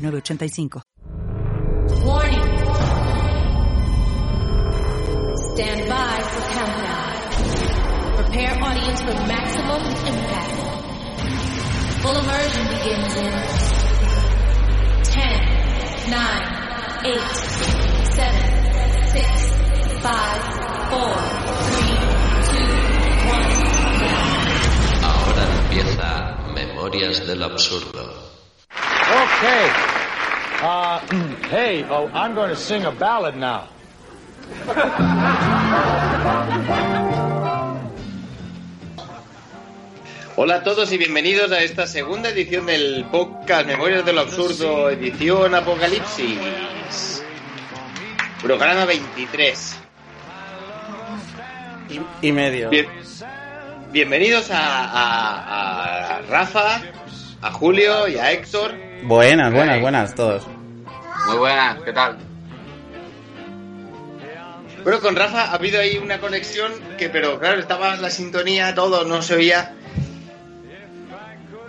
906985. Warning. Stand by for countdown. Prepare audience for maximum impact. Full immersion begins in 10, 9, 8, 7, 6, 5, 4, 3, 2, 1. Ahora empieza Memorias del Absurdo. Okay. Uh, hey, oh, I'm going to sing a ballad now. Hola a todos y bienvenidos a esta segunda edición del podcast Memorias del Absurdo, edición Apocalipsis. Programa 23. Y, y medio. Bien- bienvenidos a, a- a Rafa, a Julio y a Héctor. Buenas, buenas, buenas todos. Muy buenas, ¿qué tal? Bueno, con Rafa ha habido ahí una conexión que, pero claro, estaba la sintonía, todo, no se oía.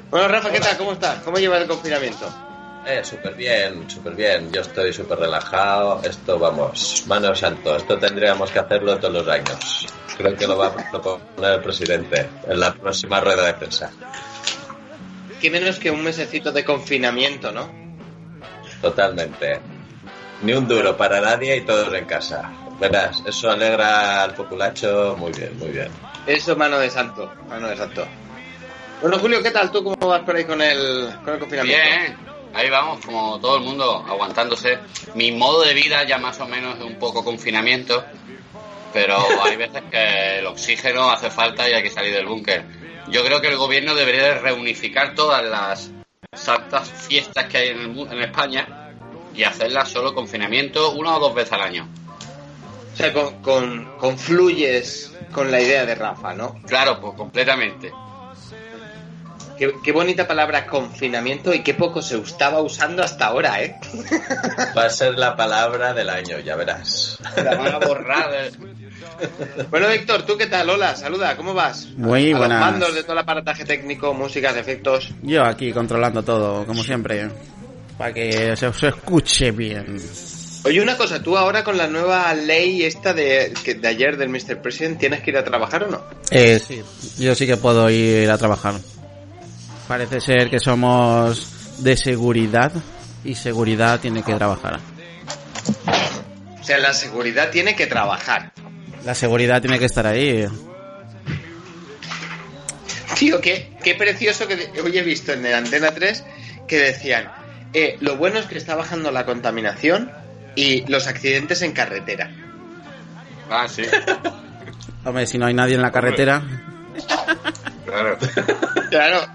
Bueno, Rafa, ¿qué tal? ¿Cómo estás? ¿Cómo llevas el confinamiento? Eh, súper bien, súper bien. Yo estoy súper relajado. Esto, vamos, mano santo. Esto tendríamos que hacerlo todos los años. Creo que lo va a proponer el presidente en la próxima rueda de prensa. Que menos que un mesecito de confinamiento, ¿no? Totalmente. Ni un duro para nadie y todos en casa. Verás, eso alegra al populacho muy bien, muy bien. Eso, mano de santo, mano de santo. Bueno, Julio, ¿qué tal? ¿Tú cómo vas por ahí con el, con el confinamiento? Bien, ahí vamos, como todo el mundo, aguantándose. Mi modo de vida ya más o menos es un poco confinamiento, pero hay veces que el oxígeno hace falta y hay que salir del búnker. Yo creo que el gobierno debería de reunificar todas las santas fiestas que hay en, el mu- en España y hacerlas solo confinamiento una o dos veces al año. O sea, con, con- confluyes con la idea de Rafa, ¿no? Claro, pues completamente. Qué, qué bonita palabra confinamiento y qué poco se estaba usando hasta ahora, ¿eh? Va a ser la palabra del año, ya verás. La van a borrar. Bueno, Héctor, ¿tú qué tal? Hola, saluda, ¿cómo vas? Muy a buenas. los mandos de todo el aparataje técnico, músicas, efectos. Yo aquí controlando todo, como siempre, para que se os escuche bien. Oye, una cosa, tú ahora con la nueva ley esta de, que- de ayer del Mr. President, ¿tienes que ir a trabajar o no? Eh, sí, yo sí que puedo ir a trabajar. Parece ser que somos de seguridad y seguridad tiene que trabajar. O sea, la seguridad tiene que trabajar. La seguridad tiene que estar ahí. Tío, qué, qué precioso que hoy he visto en el Antena 3 que decían, eh, lo bueno es que está bajando la contaminación y los accidentes en carretera. Ah, sí, Hombre, si no hay nadie en la carretera, claro. Claro.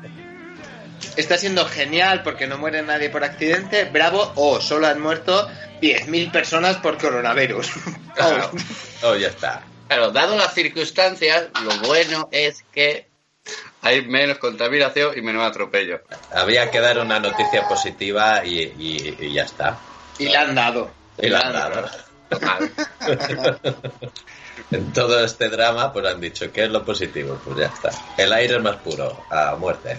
Está siendo genial porque no muere nadie por accidente. Bravo. O solo han muerto 10.000 personas por coronavirus. Claro. Oh, ya está. Claro, dado las circunstancias, lo bueno es que hay menos contaminación y menos atropello. Había que dar una noticia positiva y, y- y ya está. y le han dado. Y la han dado. En todo este drama, pues han dicho, ¿qué es lo positivo? Pues ya está. El aire es más puro, a muerte.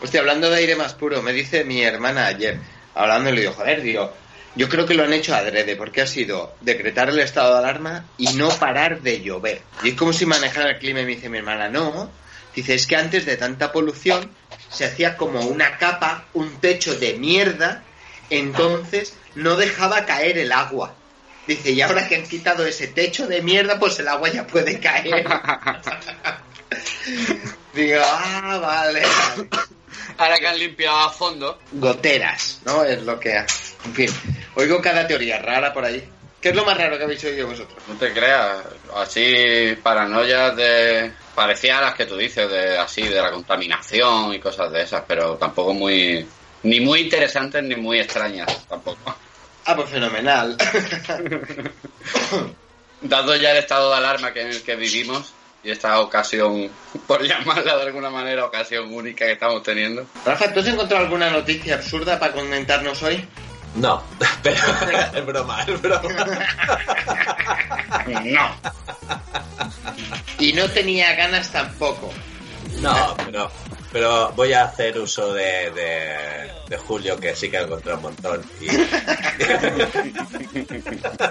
Hostia, hablando de aire más puro, me dice mi hermana ayer, hablando, y le digo, joder, digo, yo creo que lo han hecho adrede, porque ha sido decretar el estado de alarma y no parar de llover. Y es como si manejara el clima y me dice mi hermana, no. Dice, es que antes de tanta polución se hacía como una capa, un techo de mierda, entonces no dejaba caer el agua. Dice, y ahora que han quitado ese techo de mierda, pues el agua ya puede caer. Digo, ah, vale. Ahora que han limpiado a fondo, goteras, ¿no? Es lo que... En fin, oigo cada teoría rara por ahí. ¿Qué es lo más raro que habéis oído vosotros? no te creas, así paranoias de... Parecía las que tú dices, de así, de la contaminación y cosas de esas, pero tampoco muy Ni muy interesantes ni muy extrañas tampoco. Ah, pues fenomenal. Dado ya el estado de alarma que en el que vivimos y esta ocasión, por llamarla de alguna manera, ocasión única que estamos teniendo. Rafa, ¿tú has encontrado alguna noticia absurda para comentarnos hoy? No, pero es broma, es broma. No. Y no tenía ganas tampoco. No, pero, pero voy a hacer uso de, de, de Julio, que sí que ha encontrado un montón. Y,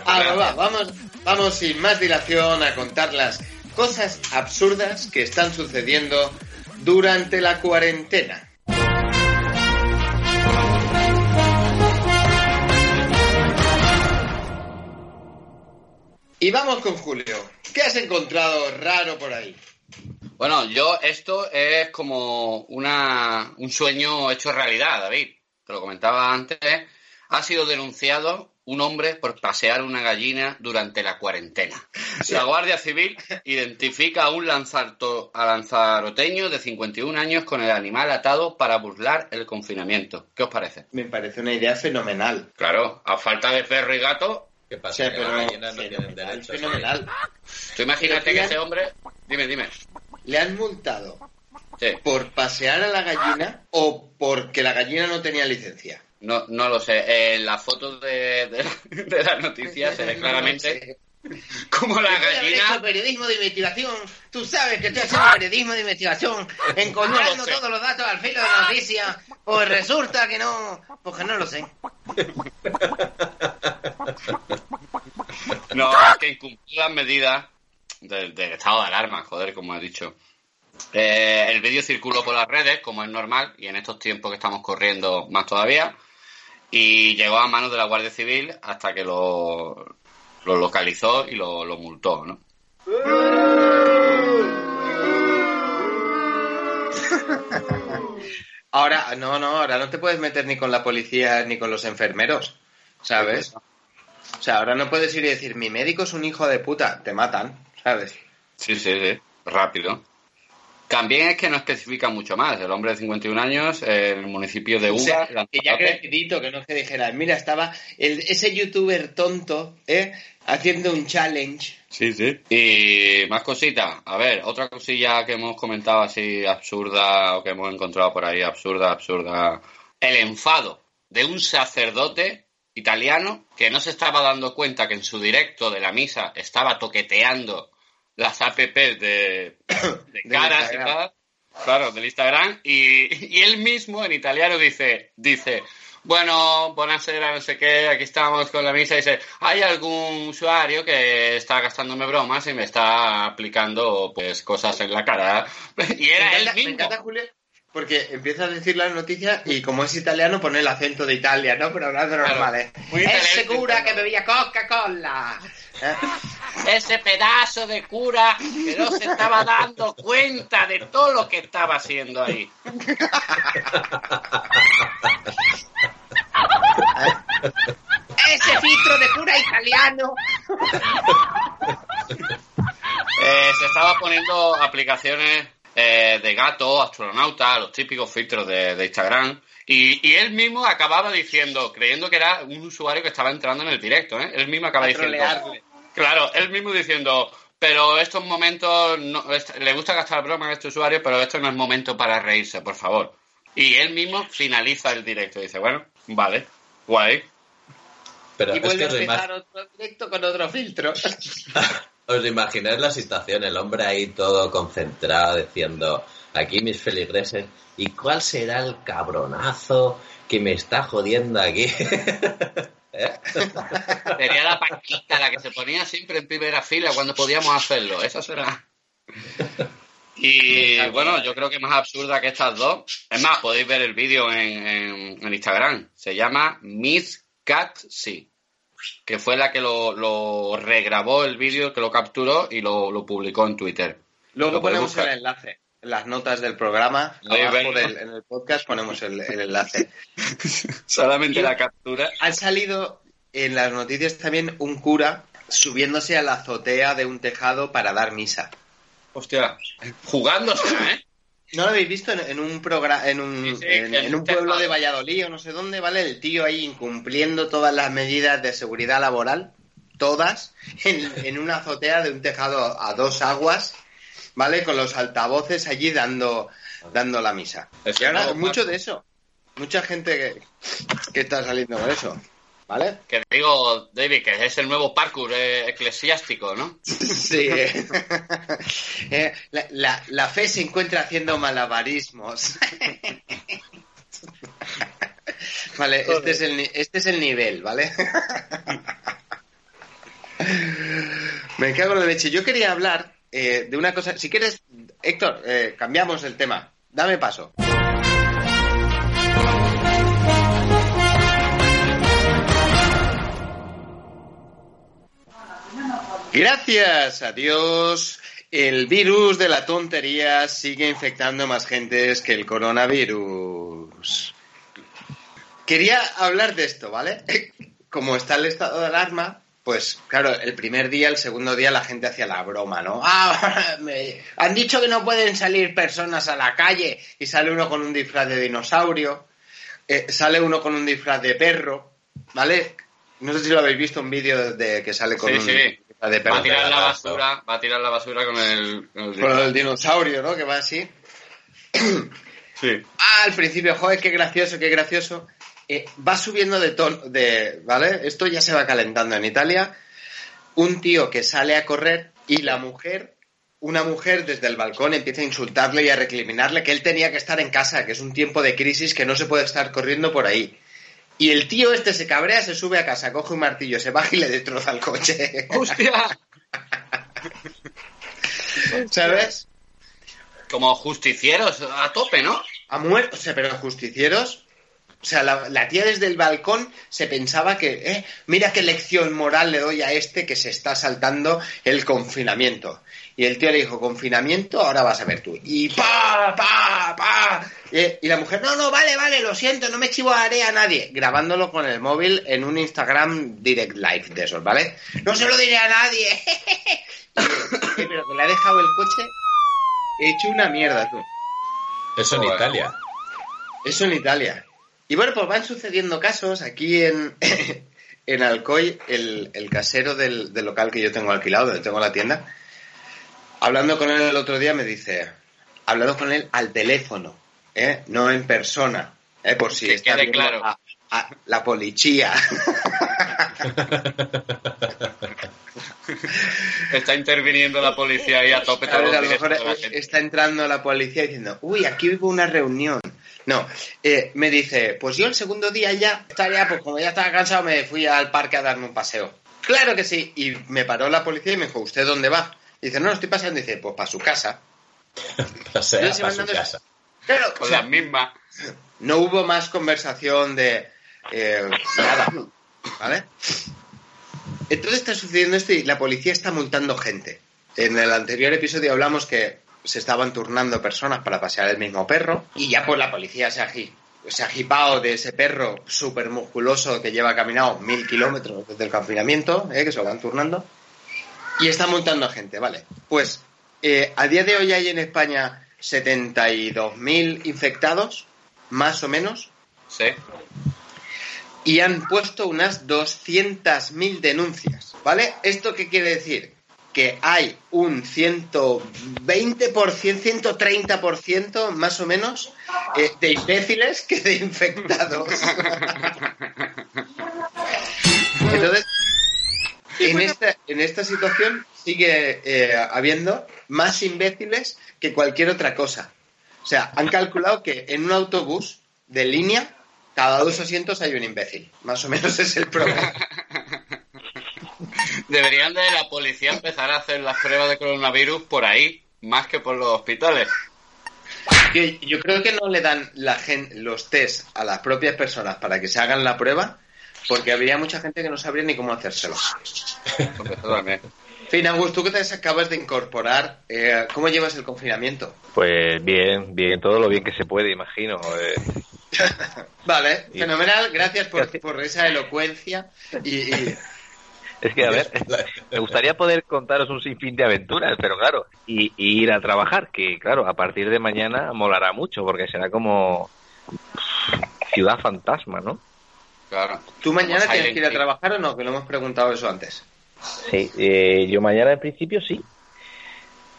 Ah, va, vamos, vamos sin más dilación a contar las cosas absurdas que están sucediendo durante la cuarentena. Y vamos con Julio. ¿Qué has encontrado raro por ahí? Bueno, yo esto es como una, un sueño hecho realidad, David. Te lo comentaba antes. Ha sido denunciado un hombre por pasear una gallina durante la cuarentena. La Guardia Civil identifica a un lanzarto, a lanzaroteño de 51 años con el animal atado para burlar el confinamiento. ¿Qué os parece? Me parece una idea fenomenal. Claro, a falta de perro y gato, ¿Qué O pasa? sea, que pero las gallinas no tienen derechos. fenomenal. tú imagínate que ese hombre... Dime, dime. ¿Le han multado Sí. por pasear a la gallina o porque la gallina no tenía licencia? No, no lo sé. En la foto de, de, de las noticias se ve claramente como la haber hecho gallina... periodismo de investigación. Tú sabes que estoy haciendo periodismo de investigación, encontrando No lo todos los datos al filo de la noticia. Pues resulta que no, pues que no lo sé. No, es que incumplió las medidas del, del estado de alarma, joder, como he dicho. Eh, el vídeo circuló por las redes, como es normal, y en estos tiempos que estamos corriendo más todavía, y llegó a manos de la Guardia Civil hasta que lo, lo localizó y lo, lo multó, ¿no? Ahora, no, no, ahora no te puedes meter ni con la policía ni con los enfermeros, ¿sabes? O sea, ahora no puedes ir y decir, mi médico es un hijo de puta, te matan, ¿sabes? Sí, sí, sí, rápido. También es que no especifica mucho más. El hombre de 51 años, el municipio de O sea, Uga, que ya crecidito, que no que dijera, mira, estaba el, ese youtuber tonto, ¿eh? Haciendo un challenge. Sí, sí. Y más cositas. A ver, otra cosilla que hemos comentado así absurda o que hemos encontrado por ahí absurda, absurda. El enfado de un sacerdote italiano que no se estaba dando cuenta que en su directo de la misa estaba toqueteando las apps de, de caras y tal. Claro, del Instagram. Y, y él mismo en italiano dice, dice, bueno, buonasera, no sé qué, aquí estamos con la misa. Y dice, hay algún usuario que está gastándome bromas y me está aplicando pues cosas en la cara. Y era me, él me encanta, Julio, porque empieza a decir la noticia y como es italiano pone el acento de Italia, ¿no? Pero hablando Claro, normal, ¿eh? muy Es italiano, segura que bebía Coca-Cola. ¿Eh? Ese pedazo de cura que no se estaba dando cuenta de todo lo que estaba haciendo ahí. Ese filtro de cura italiano. Eh, se estaba poniendo aplicaciones eh, de gato, astronauta, los típicos filtros de, de Instagram. Y, y él mismo acababa diciendo, creyendo que era un usuario que estaba entrando en el directo, ¿eh? Él mismo acaba diciendo. trolearle. Claro, él mismo diciendo, pero estos momentos, no- le gusta gastar broma a este usuario, pero esto no es momento para reírse, por favor. Y él mismo finaliza el directo y dice, bueno, vale, guay. Pero Y es vuelve que a empezar otro directo con otro filtro. os imagináis la situación, el hombre ahí todo concentrado diciendo, aquí mis feligreses, ¿y cuál será el cabronazo que me está jodiendo aquí? ¿Eh? Sería la paquita, la que se ponía siempre en primera fila cuando podíamos hacerlo. Esa será. Y bueno, yo creo que más absurda que estas dos. Es más, podéis ver el vídeo en, en- Instagram. Se llama Miss Cat. Que fue la que lo, lo regrabó el vídeo, que lo capturó y lo, lo publicó en Twitter. Luego Lo ponemos buscar. el enlace. En las notas del programa, abajo del, en el podcast ponemos el, el enlace. Solamente Y- la captura. Ha salido en las noticias también un cura subiéndose a la azotea de un tejado para dar misa. Hostia, jugándose, ¿eh? ¿No lo habéis visto en, en un programa, en un, Sí, sí, en, un pueblo de Valladolid o no sé dónde, ¿vale? El tío ahí incumpliendo todas las medidas de seguridad laboral, todas, en, en una azotea de un tejado a dos aguas, ¿vale? Con los altavoces allí dando, dando la misa. Es Y ahora, mucho de eso. Mucha gente que, que está saliendo con eso, ¿vale? Que digo, David, que es el nuevo parkour eh, eclesiástico, ¿no? Sí. Eh, la, la- la fe se encuentra haciendo malabarismos. Vale, este es el, este es el nivel, ¿vale? Me cago en la leche. Yo quería hablar eh, de una cosa. Si quieres, Héctor, eh, cambiamos el tema. Dame paso. Gracias a Dios, el virus de la tontería sigue infectando más gentes que el coronavirus. Quería hablar de esto, ¿vale? Como está el estado de alarma, pues claro, el primer día, el segundo día la gente hacía la broma, ¿no? Ah, han dicho que no pueden salir personas a la calle y sale uno con un disfraz de dinosaurio, eh, sale uno con un disfraz de perro, ¿vale? No sé si lo habéis visto un vídeo de que sale con Sí, un sí. de. Va a tirar la basura, va a tirar la basura con el... Con el Con el dinosaurio, ¿no? Que va así. Sí. Ah, al principio, joder, qué gracioso, qué gracioso. Eh, va subiendo de tono, de, ¿vale? Esto ya se va calentando en Italia. Un tío que sale a correr y la mujer, una mujer desde el balcón empieza a insultarle y a recriminarle que él tenía que estar en casa, que es un tiempo de crisis, que no se puede estar corriendo por ahí. Y el tío este se cabrea, se sube a casa, coge un martillo, se baja y le destroza el coche. ¡Hostia! ¿Sabes? Como justicieros a tope, ¿no? Ha muerto, o sea, pero justicieros. O sea, la, la tía desde el balcón se pensaba que, eh, mira qué lección moral le doy a este que se está saltando el confinamiento. Y el tío le dijo, confinamiento, ahora vas a ver tú. Y pa, pa, pa. Y la mujer, no, no, vale, vale, lo siento, no me chivaré a nadie. Grabándolo con el móvil en un Instagram Direct Live de esos, ¿vale? No se lo diré a nadie. Y, pero que le ha dejado el coche hecho una mierda, tú. Eso en. Italia. Eso en Italia. Y bueno, pues van sucediendo casos. Aquí en, en Alcoy, el, el casero del, del local que yo tengo alquilado, donde tengo la tienda, hablando con él el otro día me dice, hablando con él al teléfono, ¿eh? no en persona, ¿eh? por si Que está quede claro. a- a la policía. Está interviniendo la policía ahí a tope A lo mejor está entrando la policía diciendo, uy, aquí hubo una reunión. No, eh, me dice, pues yo el segundo día ya estaría, pues como ya estaba cansado, me fui al parque a darme un paseo. Claro que sí. Y me paró la policía y me dijo, ¿usted dónde va? Y dice, no, estoy paseando. Y dice, pues para su casa. O sea, para su casa. Claro, o Con sea, las mismas. no hubo más conversación de eh, nada, ¿vale? Entonces está sucediendo esto y la policía está multando gente. En el anterior episodio hablamos que se estaban turnando personas para pasear el mismo perro y ya pues la policía se ha, agi- se ha agipado de ese perro súper musculoso que lleva caminado mil kilómetros desde el confinamiento, ¿eh? que se lo van turnando, y está multando a gente, ¿vale? Pues eh, a día de hoy hay en España 72.000 infectados, más o menos, Sí. y han puesto unas 200.000 denuncias, ¿vale? ¿Esto qué quiere decir? Que hay un 120%, 130% más o menos eh, de imbéciles que de infectados. Entonces, en esta, en esta situación sigue eh, habiendo más imbéciles que cualquier otra cosa. O sea, han calculado que en un autobús de línea, cada dos asientos hay un imbécil. Más o menos es el problema. Deberían de la policía empezar a hacer las pruebas de coronavirus por ahí, más que por los hospitales. Que yo creo que no le dan la gen- los test a las propias personas para que se hagan la prueba, porque habría mucha gente que no sabría ni cómo hacérselo. Fin, Agus, tú que te acabas de incorporar, eh, ¿cómo llevas el confinamiento? Pues bien, bien, todo lo bien que se puede, imagino. eh. Vale, Y- fenomenal, gracias por, por esa elocuencia y, y- Es que, a ver, me gustaría poder contaros un sinfín de aventuras, pero claro, y, y ir a trabajar, que claro, a partir de mañana molará mucho, porque será como ciudad fantasma, ¿no? Claro. ¿Tú mañana Como tienes que ir a trabajar o no? Que lo hemos preguntado eso antes. Sí, eh, yo mañana en principio sí.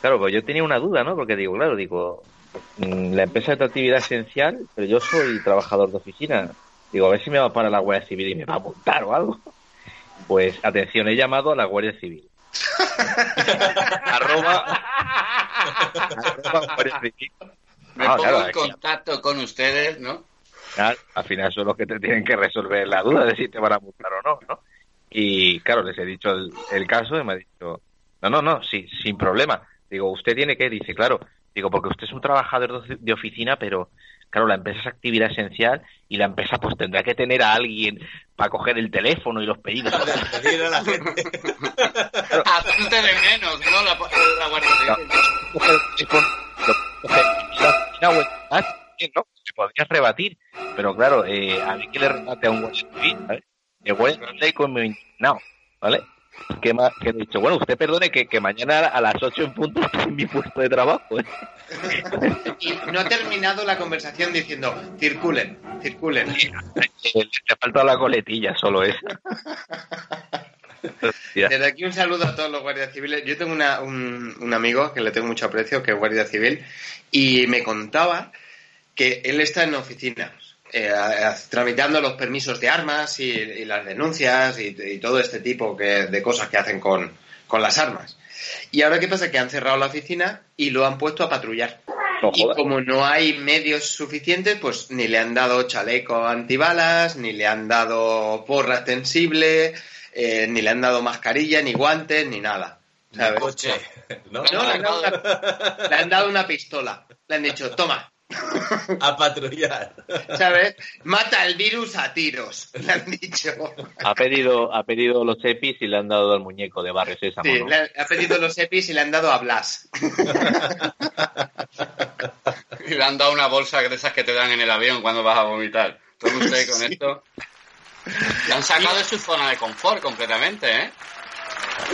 Claro, pues yo tenía una duda, ¿no? Porque digo, claro, digo, mm, la empresa es de actividad esencial, pero yo soy trabajador de oficina. Digo, a ver si me va para la Guardia Civil y me va a multar o algo. Pues atención, he llamado a la Guardia Civil. arroba, arroba Guardia Civil. Me Ah, pongo claro, en aquí- contacto con ustedes, ¿no? Claro, al final son los que te tienen que resolver la duda de si te van a multar o no, ¿no? Y claro, les he dicho el, el caso y me ha dicho, no, no, no, sí, sin problema. Digo, ¿usted tiene que? Dice, claro. Digo, porque usted es un trabajador de oficina, pero claro, la empresa es actividad esencial y la empresa pues tendrá que tener a alguien para coger el teléfono y los pedidos. Despedir a la gente. Hacerte de menos, ¿no? La, la Guardia Civil. coger el teléfono, lo coge en la oficina o en casa, bien, ¿no? Se podría rebatir, pero claro, eh, a mí que le rebate a un guardia civil, ¿vale? El guardia civil ahí como indignado, ¿vale? Que, ma- que he dicho, bueno, usted perdone que, que mañana a las 8 en punto estoy en mi puesto de trabajo, ¿eh? Y no ha terminado la conversación diciendo, circulen, circulen. Le falta la coletilla, solo es. Desde aquí un saludo a todos los guardias civiles. Yo tengo una- un, un amigo que le tengo mucho aprecio, que es guardia civil, y me contaba que él está en oficinas, eh, a- a- tramitando los permisos de armas y, y las denuncias y, y todo este tipo que- de cosas que hacen con, con las armas. Y ahora qué pasa? Que han cerrado la oficina y lo han puesto a patrullar. No Y como no hay medios suficientes, pues ni le han dado chaleco antibalas, ni le han dado porra extensible, eh, ni le han dado mascarilla, ni guantes, ni nada. ¿sabes? Coche. ¿no? No, le han, dado una, le han dado una pistola. Le han dicho, toma, A patrullar. ¿sabes? Mata el virus a tiros. Le han dicho. Ha pedido, ha pedido los EPIs y le han dado al muñeco de Barrio Sésamo, Sí, ¿no? le ha, pedido los EPIs y le han dado a Blas. Y le han dado una bolsa de esas que te dan en el avión cuando vas a vomitar. Tome usted con esto. Le han sacado de su zona de confort completamente, ¿eh?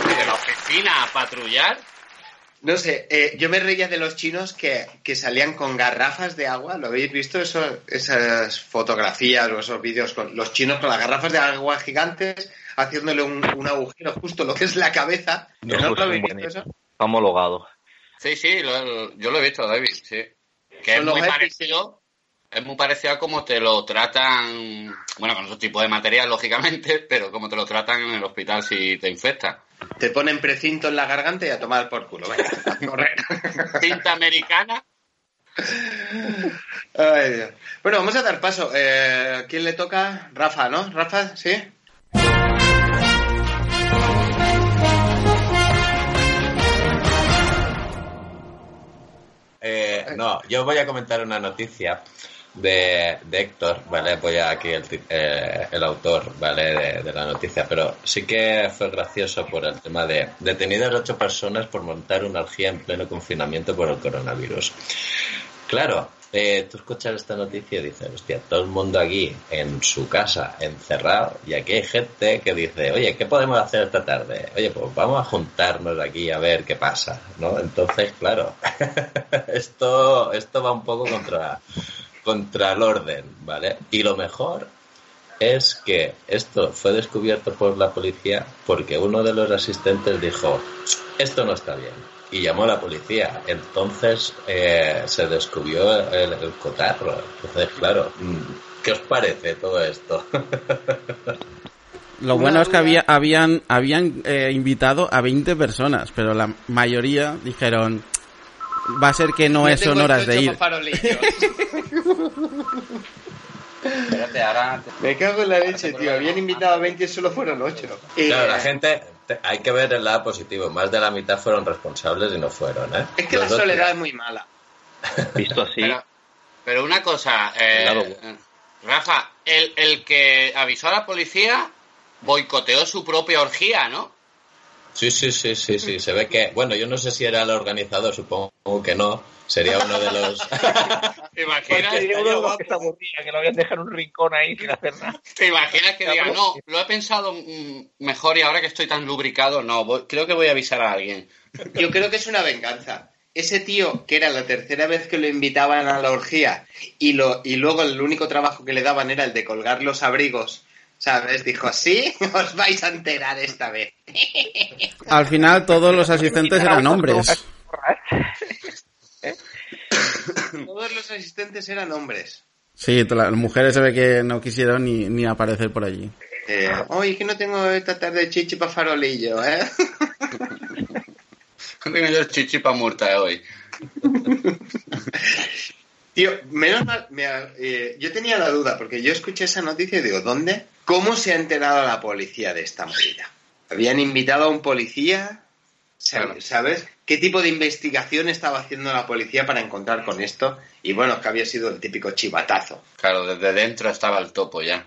Y de la oficina a patrullar. No sé, eh, yo me reía de los chinos que, que salían con garrafas de agua. ¿Lo habéis visto? Eso, esas fotografías o esos vídeos con los chinos con las garrafas de agua gigantes haciéndole un, un agujero justo lo que es la cabeza. No, ¿No, pues lo habéis un buen visto eso? Homologado. Sí, sí, lo- yo lo he visto, David, sí. Que es Son muy parecido, es muy parecido a cómo te lo tratan, bueno, con otro tipo de material, lógicamente, pero como te lo tratan en el hospital si te infectan. Te ponen precinto en la garganta y a tomar por culo. Venga, a correr. Cinta americana. Ay, Dios. Bueno, vamos a dar paso. Eh, ¿Quién le toca? Rafa, ¿no? Rafa, ¿sí? Eh, no, yo voy a comentar una noticia de, Héctor, ¿vale? Voy aquí el, eh, el autor, ¿vale? De, de la noticia, pero sí que fue gracioso por el tema de detenidas ocho personas por montar una orgía en pleno confinamiento por el coronavirus. Claro, eh, tú escuchas esta noticia y dices, hostia, todo el mundo aquí en su casa, encerrado, y aquí hay gente que dice, oye, ¿qué podemos hacer esta tarde? Oye, pues vamos a juntarnos aquí a ver qué pasa, ¿no? Entonces, claro, esto, esto va un poco contra, contra el orden, ¿vale? Y lo mejor es que esto fue descubierto por la policía porque uno de los asistentes dijo, esto no está bien. Y llamó a la policía. Entonces eh, se descubrió el, el cotarro. Entonces, claro, mm, ¿qué os parece todo esto? Lo bueno es que había, habían, habían eh, invitado a 20 personas, pero la mayoría dijeron, va a ser que no es tengo son horas esto de ir. Espérate, ahora... Me cago en la leche, tío. Habían invitado a 20 y solo fueron 8. Claro, la gente, te- hay que ver el lado positivo. Más de la mitad fueron responsables y no fueron, ¿eh? Es que Los la soledad es muy mala. Visto así, Pero, pero una cosa, eh. Rafa, el, el que avisó a la policía boicoteó su propia orgía, ¿no? Sí, sí, sí, sí, sí. Se ve que, bueno, yo no sé si era el organizador, supongo que no, Sería uno de los. ¿Te imaginas? Está aburrida, que lo a dejar en un rincón ahí sin hacer nada. ¿Te imaginas que diga, no, lo he pensado mejor y ahora que estoy tan lubricado, no, voy- creo que voy a avisar a alguien. Yo creo que es una venganza. Ese tío, que era la tercera vez que lo invitaban a la orgía y, lo, y luego el único trabajo que le daban era el de colgar los abrigos, ¿sabes? Dijo, sí, os vais a enterar esta vez. Al final todos los asistentes eran hombres. Todos los asistentes eran hombres. Sí, las mujeres se ve que no quisieron ni, ni aparecer por allí. Eh, Oye, que no tengo esta tarde chichi para farolillo, ¿eh? Tengo yo chichi pa' muerta hoy. Tío, menos mal, me eh, yo tenía la duda, porque yo escuché esa noticia y digo, ¿dónde? ¿Cómo se ha enterado la policía de esta movida? ¿Habían invitado a un policía? ¿Sabes? ¿Qué tipo de investigación estaba haciendo la policía para encontrar con esto? Y bueno, que había sido el típico chivatazo. Claro, desde dentro estaba el topo ya.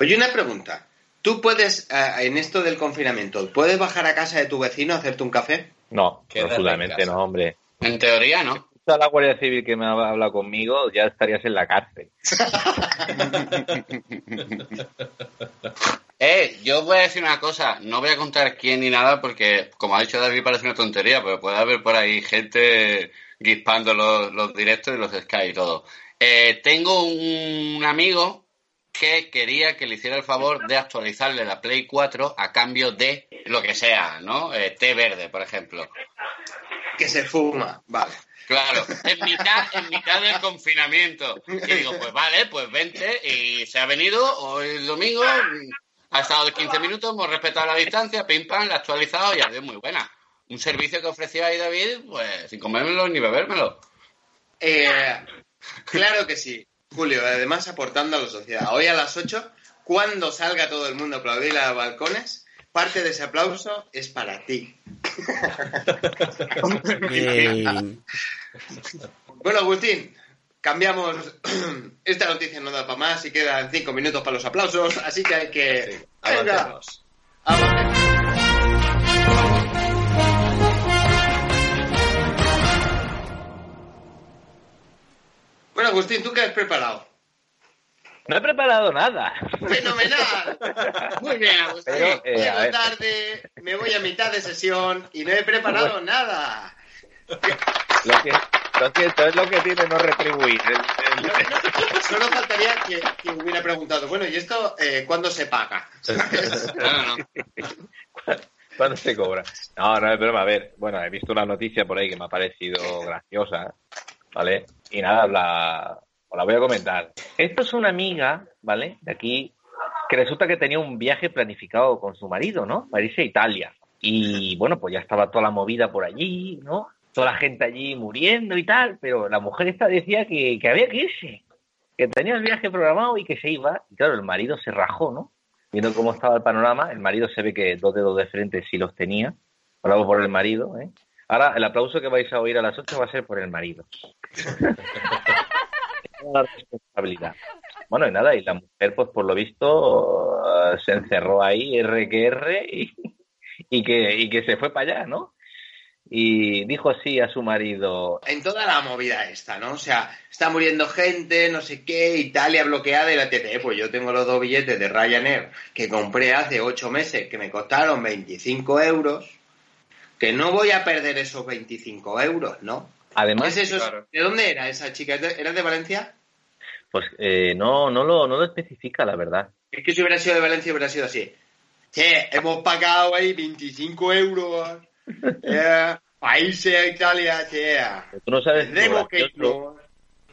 Oye, una pregunta. ¿Tú puedes, eh, en esto del confinamiento, puedes bajar a casa de tu vecino a hacerte un café? No, absolutamente no, hombre. En teoría, ¿no? A la Guardia Civil que me ha hablado conmigo, ya estarías en la cárcel. Eh, yo voy a decir una cosa, no voy a contar quién ni nada porque, como ha dicho David, parece una tontería, pero puede haber por ahí gente guispando los, los directos y los Sky y todo. Eh, tengo un amigo que quería que le hiciera el favor de actualizarle la Play 4 a cambio de lo que sea, ¿no? Eh, té verde, por ejemplo. Que se fuma, vale. Claro, en mitad, en mitad del confinamiento. Y digo, pues vale, pues vente. Y se ha venido hoy el domingo, ha estado de 15 minutos, hemos respetado la distancia, pim pam, la ha actualizado y ha sido muy buena. Un servicio que ofrecía ahí David, pues sin comérmelo ni bebérmelo. Eh, claro que sí, Julio, además aportando a la sociedad. Hoy a las 8, cuando salga todo el mundo a aplaudir a los balcones, parte de ese aplauso es para ti. Bueno, Agustín, cambiamos. Esta noticia no da para más y quedan 5 minutos para los aplausos, así que hay que. Avancemos. Bueno, Agustín, ¿tú qué has preparado? No he preparado nada. ¡Fenomenal! Muy bien, Agustín. Pero, eh, a Llego tarde, me voy a mitad de sesión y no he preparado nada. Lo que, lo siento, es lo que tiene no retribuir. El- el- Solo faltaría que, que hubiera preguntado, bueno, ¿y esto eh, cuándo se paga? No, no, no. ¿Cuándo se cobra? No, no es broma. A ver, bueno, he visto una noticia por ahí que me ha parecido graciosa, ¿vale? Y nada, la, os la voy a comentar. Esto es una amiga, ¿vale? De aquí, que resulta que tenía un viaje planificado con su marido, ¿no? Para irse a Italia. Y bueno, pues ya estaba toda la movida por allí, ¿no? Toda la gente allí muriendo y tal, pero la mujer esta decía que, que había que irse, que tenía el viaje programado y que se iba. Y claro, el marido se rajó, ¿no? viendo cómo estaba el panorama, el marido se ve que dos dedos de frente sí los tenía. Hablamos por el marido, ¿eh? Ahora, el aplauso que vais a oír a las 8 va a ser por el marido. Una responsabilidad. Bueno, y nada, y la mujer, pues por lo visto, se encerró ahí, R que R, y, que, y que se fue para allá, ¿no? Y dijo así a su marido, En toda la movida esta, ¿no? O sea, está muriendo gente, no sé qué, Italia bloqueada y la TT. Pues yo tengo los dos billetes de Ryanair que compré hace ocho meses que me costaron 25 euros. Que no voy a perder esos 25 euros, ¿no? ¿Qué además, es eso? claro. ¿De dónde era esa chica? ¿Era de Valencia? pues eh, no, no, lo, no lo especifica, la verdad. Es que si hubiera sido de Valencia hubiera sido así. Che, hemos pagado ahí 25 euros. Eh, para irse a Italia, che. Tú no sabes lo gracioso,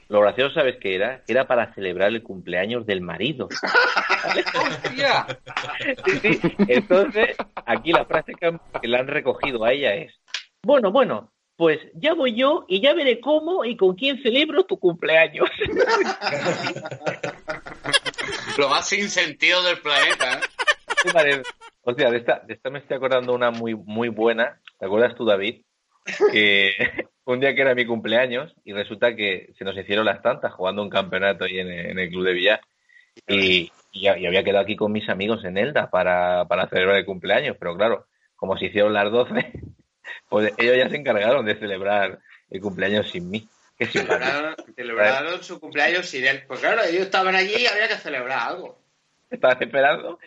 lo gracioso, ¿sabes qué era? Que era para celebrar el cumpleaños del marido. ¡Hostia! Sí, sí. Entonces, aquí la frase que, han- que le han recogido a ella es, bueno, bueno, pues ya voy yo y ya veré cómo y con quién celebro tu cumpleaños. Lo más sin sentido del planeta, ¿eh? O sea, de esta, de esta me estoy acordando una muy, muy buena. ¿Te acuerdas tú, David? Que un día que era mi cumpleaños y resulta que se nos hicieron las tantas jugando un campeonato ahí en el, en el club de billar. Y, y, y había quedado aquí con mis amigos en Elda para, para celebrar el cumpleaños, pero claro, como se hicieron las 12, pues ellos ya se encargaron de celebrar el cumpleaños sin mí. Qué. Celebraron, celebraron su cumpleaños sin él. Pues claro, ellos estaban allí y había que celebrar algo. Estaban esperando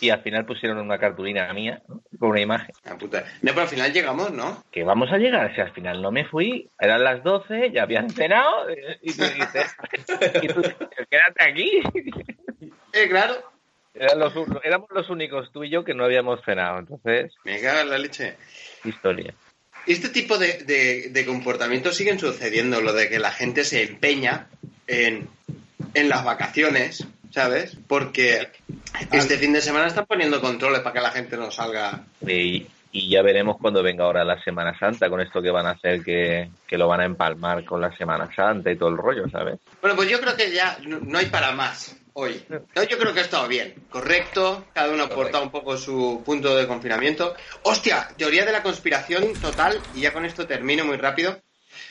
y al final pusieron una cartulina mía ¿no? con una imagen. Puta. No, pero al final llegamos, ¿no? Que vamos a llegar, si al final no me fui, eran las 12, ya habían cenado y tú dices, y tú dices, quédate aquí. Eh, claro. Eran los éramos los únicos, tú y yo, que no habíamos cenado. Entonces, Me cago en la leche. historia. Este tipo de, de- de comportamientos siguen sucediendo, lo de que la gente se empeña en, en las vacaciones, ¿sabes? Porque este fin de semana están poniendo controles para que la gente no salga. Y, y ya veremos cuando venga ahora la Semana Santa, con esto que van a hacer, que, que lo van a empalmar con la Semana Santa y todo el rollo, ¿sabes? Bueno, pues yo creo que ya no, no hay para más hoy. No, yo creo que ha estado bien, correcto, cada uno ha aportado un poco su punto de confinamiento. Hostia, teoría de la conspiración total, y ya con esto termino muy rápido.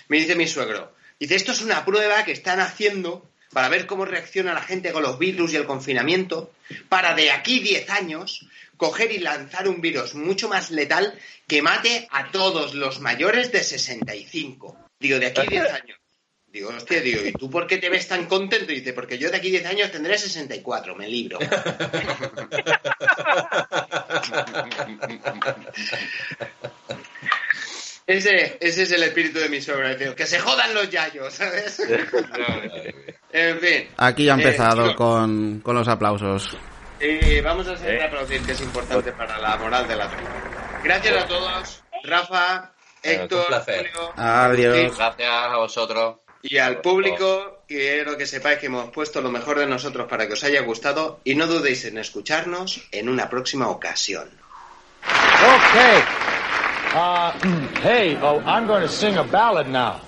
Me dice mi suegro, dice, esto es una prueba que están haciendo para ver cómo reacciona la gente con los virus y el confinamiento, para de aquí 10 años coger y lanzar un virus mucho más letal que mate a todos los mayores de 65. Digo, de aquí 10 años. Digo, hostia, digo, ¿y tú por qué te ves tan contento? Y dice, porque yo de aquí 10 años tendré 64, me libro. Ese, ese es el espíritu de mi sobra, tío. Que se jodan los yayos, ¿sabes? en fin. Aquí ya ha Eh, empezado con, con los aplausos. eh, vamos a seguir Eh. aplaudir, que es importante para la moral de la tropa. Gracias a todos. Rafa, Bueno, Héctor, un placer. Julio, Adiós. Gracias a vosotros. Y al público, quiero que sepáis que hemos puesto lo mejor de nosotros para que os haya gustado y no dudéis en escucharnos en una próxima ocasión. Okay. Uh, hey, oh, I'm going to sing a ballad now.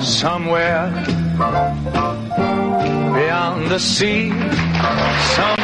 Somewhere beyond the sea, some